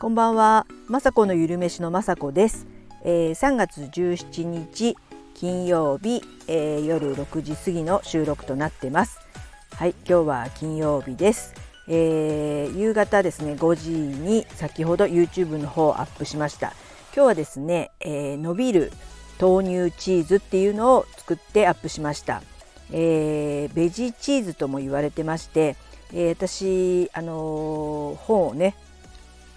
こんばんは、まさこのゆるめしのまさこです、えー、3月17日金曜日、えー、夜6時過ぎの収録となってます。はい、今日は金曜日です、えー、夕方ですね5時に先ほど YouTube の方をアップしました。今日はですね、えー、伸びる豆乳チーズっていうのを作ってアップしました、えー、ベジチーズとも言われてまして、えー、私あのー、本をね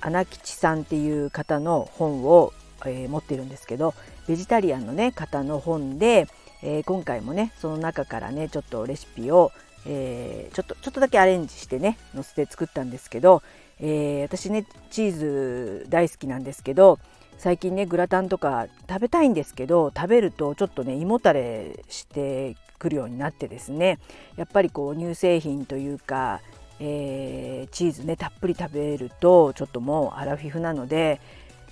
穴吉さんっていう方の本を、えー、持ってるんですけどベジタリアンのね方の本で、えー、今回もねその中からねちょっとレシピを、えー、ちょっとちょっとだけアレンジしてね載せて作ったんですけど、え私ねチーズ大好きなんですけど最近ねグラタンとか食べたいんですけど食べるとちょっとね胃もたれしてくるようになってですねやっぱりこう乳製品というかえー、チーズねたっぷり食べるとちょっともうアラフィフなので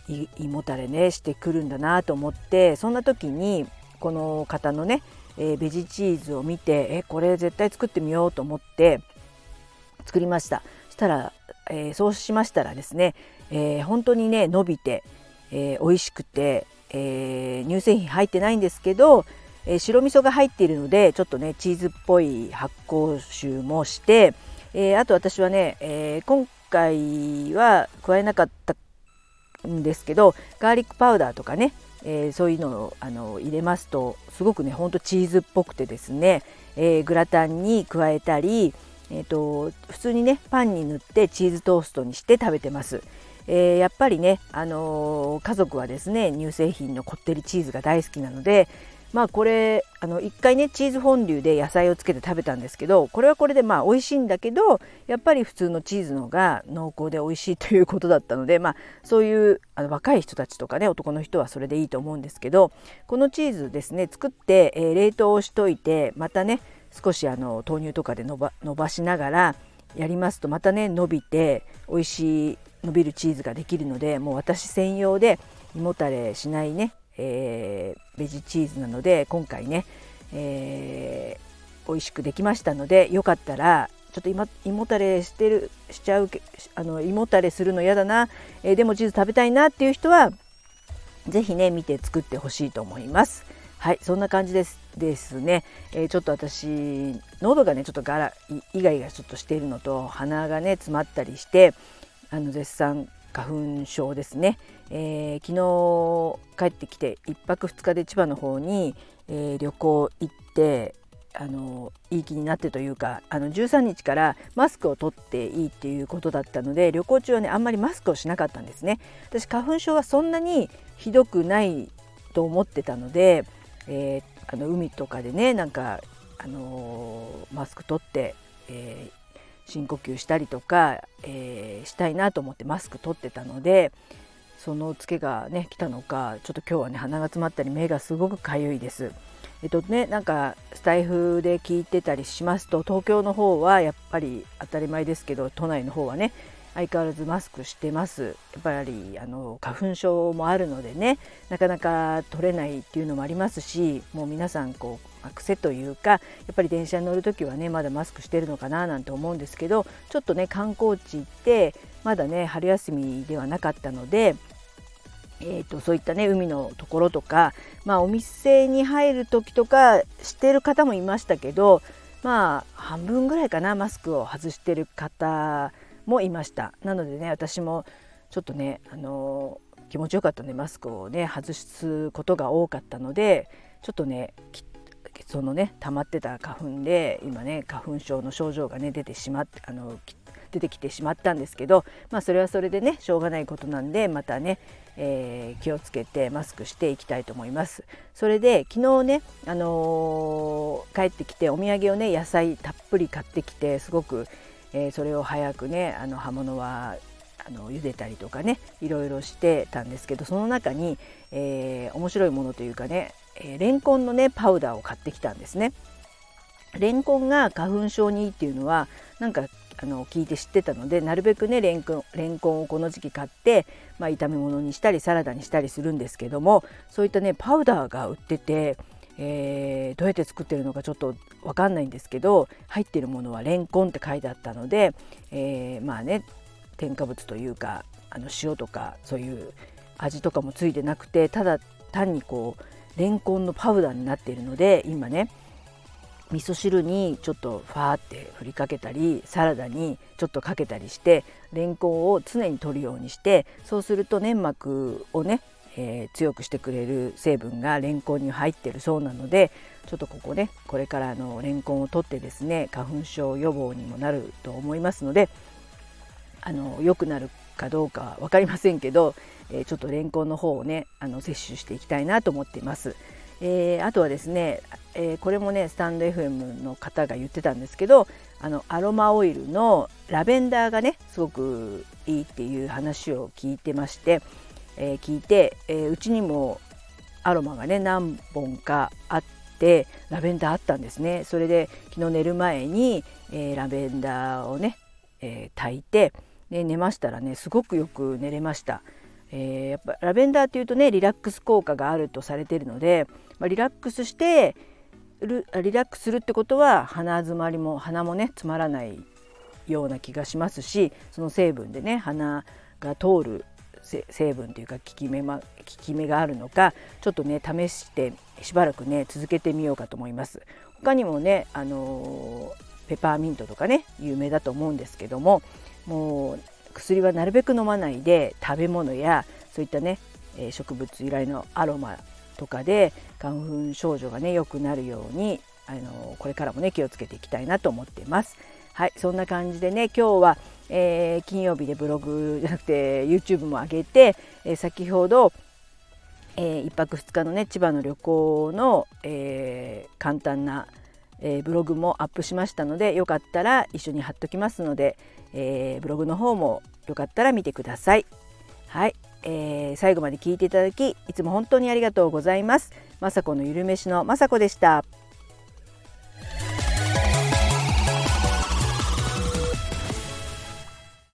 胃もたれねしてくるんだなと思ってそんな時にこの方のね、えー、ベジチーズを見てえこれ絶対作ってみようと思って作りました。したら、えー、そうしましたらですね、えー、本当にね伸びて、えー、美味しくて、え乳製品入ってないんですけど、え白味噌が入っているのでちょっとねチーズっぽい発酵臭もしてえー、あと私はね、えー、今回は加えなかったんですけどガーリックパウダーとかね、えー、そういうのをあの入れますとすごくねほんとチーズっぽくてですね、えグラタンに加えたり、えーと、普通にねパンに塗ってチーズトーストにして食べてます。えー、やっぱりね、あのー、家族はですね乳製品のこってりチーズが大好きなので、まあこれあの1回ねチーズフォンデュで野菜をつけて食べたんですけどこれはこれでまあ美味しいんだけどやっぱり普通のチーズの方が濃厚で美味しいということだったのでまあそういうあの若い人たちとかね男の人はそれでいいと思うんですけどこのチーズですね作って、えー、冷凍をしといてまたね少しあの豆乳とかで伸ば伸ばしながらやりますとまたね伸びて美味しい伸びるチーズができるのでもう私専用で胃もたれしないねえー、ベジチーズなので今回ね、えー、美味しくできましたのでよかったらちょっと今胃もたれしてるしちゃうあの胃もたれするの嫌だな、えー、でもチーズ食べたいなっていう人は是非ね見て作ってほしいと思います。はいそんな感じですですね、えー、ちょっと私喉がねちょっとガライガイガちょっとしているのと鼻がね詰まったりしてあの絶賛花粉症ですね、えー、昨日帰ってきて1泊2日で千葉の方に、えー、旅行行ってあのいい気になってというかあの13日からマスクを取っていいっていうことだったので旅行中はねあんまりマスクをしなかったんですね。私花粉症はそんなにひどくないと思ってたので、えー、あの海とかでねなんか、あのマスク取って、えー、深呼吸したりとか、えー、したいなと思ってマスク取ってたのでそのつけがね来たのかちょっと今日はね鼻が詰まったり目がすごくかゆいです。えっとねなんかスタイフで聞いてたりしますと東京の方はやっぱり当たり前ですけど都内の方はね相変わらずマスクしてます。やっぱりあの花粉症もあるのでねなかなか取れないっていうのもありますしもう皆さんこう癖というかやっぱり電車に乗る時はねまだマスクしてるのかななんて思うんですけどちょっとね観光地行ってまだね春休みではなかったのでえーと、そういったね海のところとか、まあ、お店に入る時とかしてる方もいましたけどまあ半分ぐらいかなマスクを外してる方もいましたなのでね私もちょっとねあの気持ちよかったねマスクをね外すことが多かったのでちょっとねそのね溜まってた花粉で今ね花粉症の症状がね出てしまってあの出てきてしまったんですけどまあそれはそれでねしょうがないことなんでまたね、えー、気をつけてマスクしていきたいと思います。それで昨日ね、あのー、帰ってきてお土産をね野菜たっぷり買ってきてすごくえー、それを早くねあの葉物はあの茹でたりとかねいろいろしてたんですけどその中に、えー、面白いものというかね、えー、レンコンのねパウダーを買ってきたんですね。レンコンが花粉症にいいっていうのはなんかあの聞いて知ってたのでなるべくねレンコンレンコンをこの時期買って、まあ、炒め物にしたりサラダにしたりするんですけどもそういったねパウダーが売っててえー、どうやって作ってるのかちょっと分かんないんですけど入ってるものはレンコンって書いてあったので、えー、まあね添加物というかあの塩とかそういう味とかもついてなくてただ単にこうレンコンのパウダーになっているので今ね味噌汁にちょっとファーって振りかけたりサラダにちょっとかけたりしてレンコンを常に取るようにしてそうすると粘膜をね、えー、強くしてくれる成分がレンコンに入ってるそうなのでちょっとここねこれからのレンコンを取ってですね花粉症予防にもなると思いますのであの良くなるかどうかは分かりませんけど、えー、ちょっとレンコンの方をねあの摂取していきたいなと思っています。えー、あとはですね、えー、これもねスタンド FM の方が言ってたんですけどあのアロマオイルのラベンダーがねすごくいいっていう話を聞いてまして、えー、聞いて、えーうちにもアロマがね何本かあってラベンダーあったんですねそれで昨日寝る前に、えラベンダーをね、え炊いてで寝ましたらねすごくよく寝れました。えー、やっぱラベンダーっていうとねリラックス効果があるとされてるので、まあ、リラックスしてリラックスするってことは鼻詰まりも鼻もね詰まらないような気がしますしその成分でね鼻が通る成分というか効き目,、ま、効き目があるのかちょっとね試してしばらくね続けてみようかと思います。他にもね、あのー、ペパーミントとかね有名だと思うんですけどももう薬はなるべく飲まないで食べ物やそういったね植物由来のアロマとかで花粉症状がね良くなるようにあのこれからもね気をつけていきたいなと思っています。はいそんな感じでね今日は、えー、金曜日でブログじゃなくて YouTube も上げて、えー、先ほど、えー、1泊2日のね千葉の旅行の、えー、簡単な、えー、ブログもアップしましたのでよかったら一緒に貼っときますので、えー、ブログの方もよかったら見てください。はい、えー、最後まで聞いていただきいつも本当にありがとうございます。まさこのゆるめしのまさこでした。